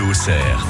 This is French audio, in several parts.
Au cerf.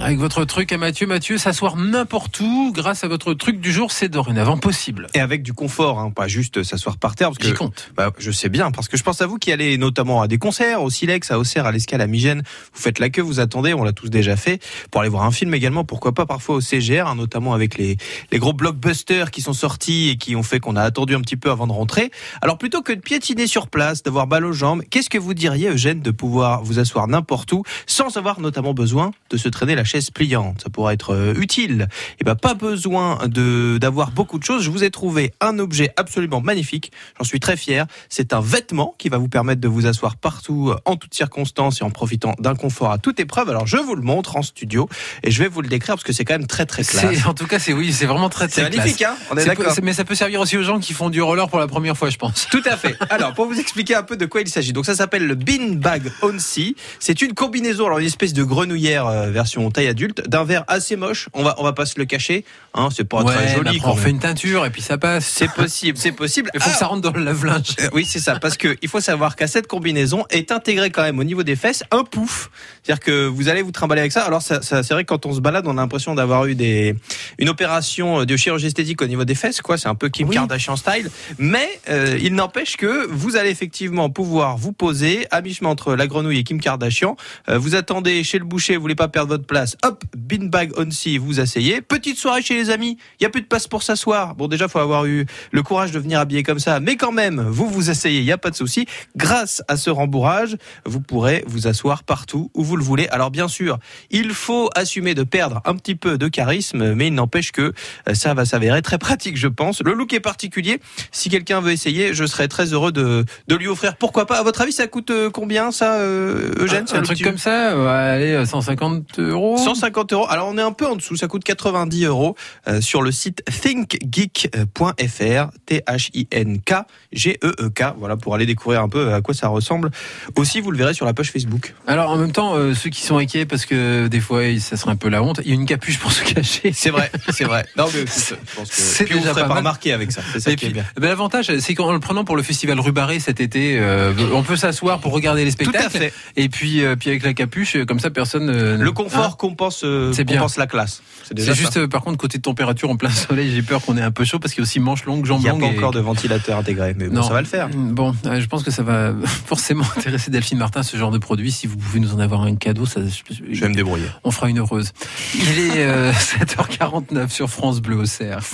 Avec votre truc à Mathieu, Mathieu, s'asseoir n'importe où grâce à votre truc du jour, c'est dorénavant possible. Et avec du confort, hein, pas juste s'asseoir par terre. Parce que, compte. bah, je sais bien, parce que je pense à vous qui allez notamment à des concerts, au Silex, à Auxerre, à l'Escale, à Migène. Vous faites la queue, vous attendez, on l'a tous déjà fait. Pour aller voir un film également, pourquoi pas parfois au CGR, hein, notamment avec les, les gros blockbusters qui sont sortis et qui ont fait qu'on a attendu un petit peu avant de rentrer. Alors plutôt que de piétiner sur place, d'avoir balle aux jambes, qu'est-ce que vous diriez, Eugène, de pouvoir vous asseoir n'importe où sans avoir notamment besoin de se traîner la chaise pliante Ça pourrait être euh, utile. Et ben pas besoin de d'avoir beaucoup de choses. Je vous ai trouvé un objet absolument magnifique. J'en suis très fier. C'est un vêtement qui va vous permettre de vous asseoir partout, euh, en toutes circonstances et en profitant d'un confort à toute épreuve. Alors je vous le montre en studio et je vais vous le décrire parce que c'est quand même très très classe. En tout cas, c'est oui, c'est vraiment très très magnifique, classe. hein On est C'est- d'accord. Mais ça peut servir aussi aux gens qui font du roller pour la première fois, je pense. Tout à fait. Alors, pour vous expliquer un peu de quoi il s'agit. Donc, ça s'appelle le Bean Bag On Sea. C'est une combinaison, alors une espèce de grenouillère euh, taille adulte, d'un verre assez moche. On va, on va pas se le cacher. Hein, c'est pas très mais joli. après, quand on fait une teinture et puis ça passe. C'est possible, c'est possible. Il faut que ça rentre dans le lave-linge. Euh, Oui, c'est ça. Parce que il faut savoir qu'à cette combinaison est intégré quand même au niveau des fesses un pouf. C'est-à-dire que vous allez vous trimballer avec ça. Alors, ça, ça- c'est vrai que quand on se balade, on a l'impression d'avoir eu des une opération de chirurgie esthétique au niveau des fesses. Quoi, c'est un peu Kim Oui. Kardashian style. Mais euh, il n'empêche que vous allez effectivement pouvoir vous poser à mi-chemin entre la grenouille et Kim Kardashian. Euh, vous attendez chez le boucher, vous voulez pas perdre votre place. Hop, beanbag on sea, vous asseyez. Petite soirée chez les amis. Il y a plus de place pour s'asseoir. Bon, déjà, faut avoir eu le courage de venir habiller comme ça, mais quand même, vous vous asseyez, il n'y a pas de souci. Grâce à ce rembourrage, vous pourrez vous asseoir partout où vous le voulez. Alors bien sûr, il faut assumer de perdre un petit peu de charisme, mais il n'empêche que euh, ça va s'avérer très pratique, je pense. Le look est particulier. Si quelqu'un veut essayer, je serais très heureux de, de lui offrir. Pourquoi pas? À votre avis, ça coûte euh, combien ça, euh, Eugène un truc comme ça, allez, euh, 150 euros. 150 euros. Alors on est un peu en dessous, ça coûte 90 euros euh, sur le site thinkgeek.fr, T-H-I-N-K G-E-E-K. Voilà pour aller découvrir un peu à quoi ça ressemble. Aussi, vous le verrez sur la page Facebook. Alors en même temps, euh, ceux qui sont inquiets parce que des fois ça serait un peu la honte, il y a une capuche pour se cacher. C'est vrai, c'est vrai. Non mais écoute, je pense que C'est déjà pas pas mal. remarquer avec ça. C'est ça Et qui puis, est bien. ben, l'avantage, c'est qu'en le prenant pour le festival Rubaré cet été, euh, on peut s'asseoir pour regarder les Tout spectacles. à fait. Et puis, euh, puis avec la capuche, euh, comme ça, personne. euh, Le hein. Compense, euh, C'est bien. compense la classe. C'est juste, euh, par contre, côté température en plein soleil, j'ai peur qu'on ait un peu chaud parce qu'il y a aussi manches longues, Il jambes n'y a longues. pas et- encore de ventilateur intégré, mais bon, ça va le faire. Bon, euh, je pense que ça va forcément intéresser Delphine Martin, ce genre de produit. Si vous pouvez nous en avoir un cadeau, ça, Je vais me débrouiller. on fera une heureuse. Il est euh, 7h49 sur France Bleu au Cerf.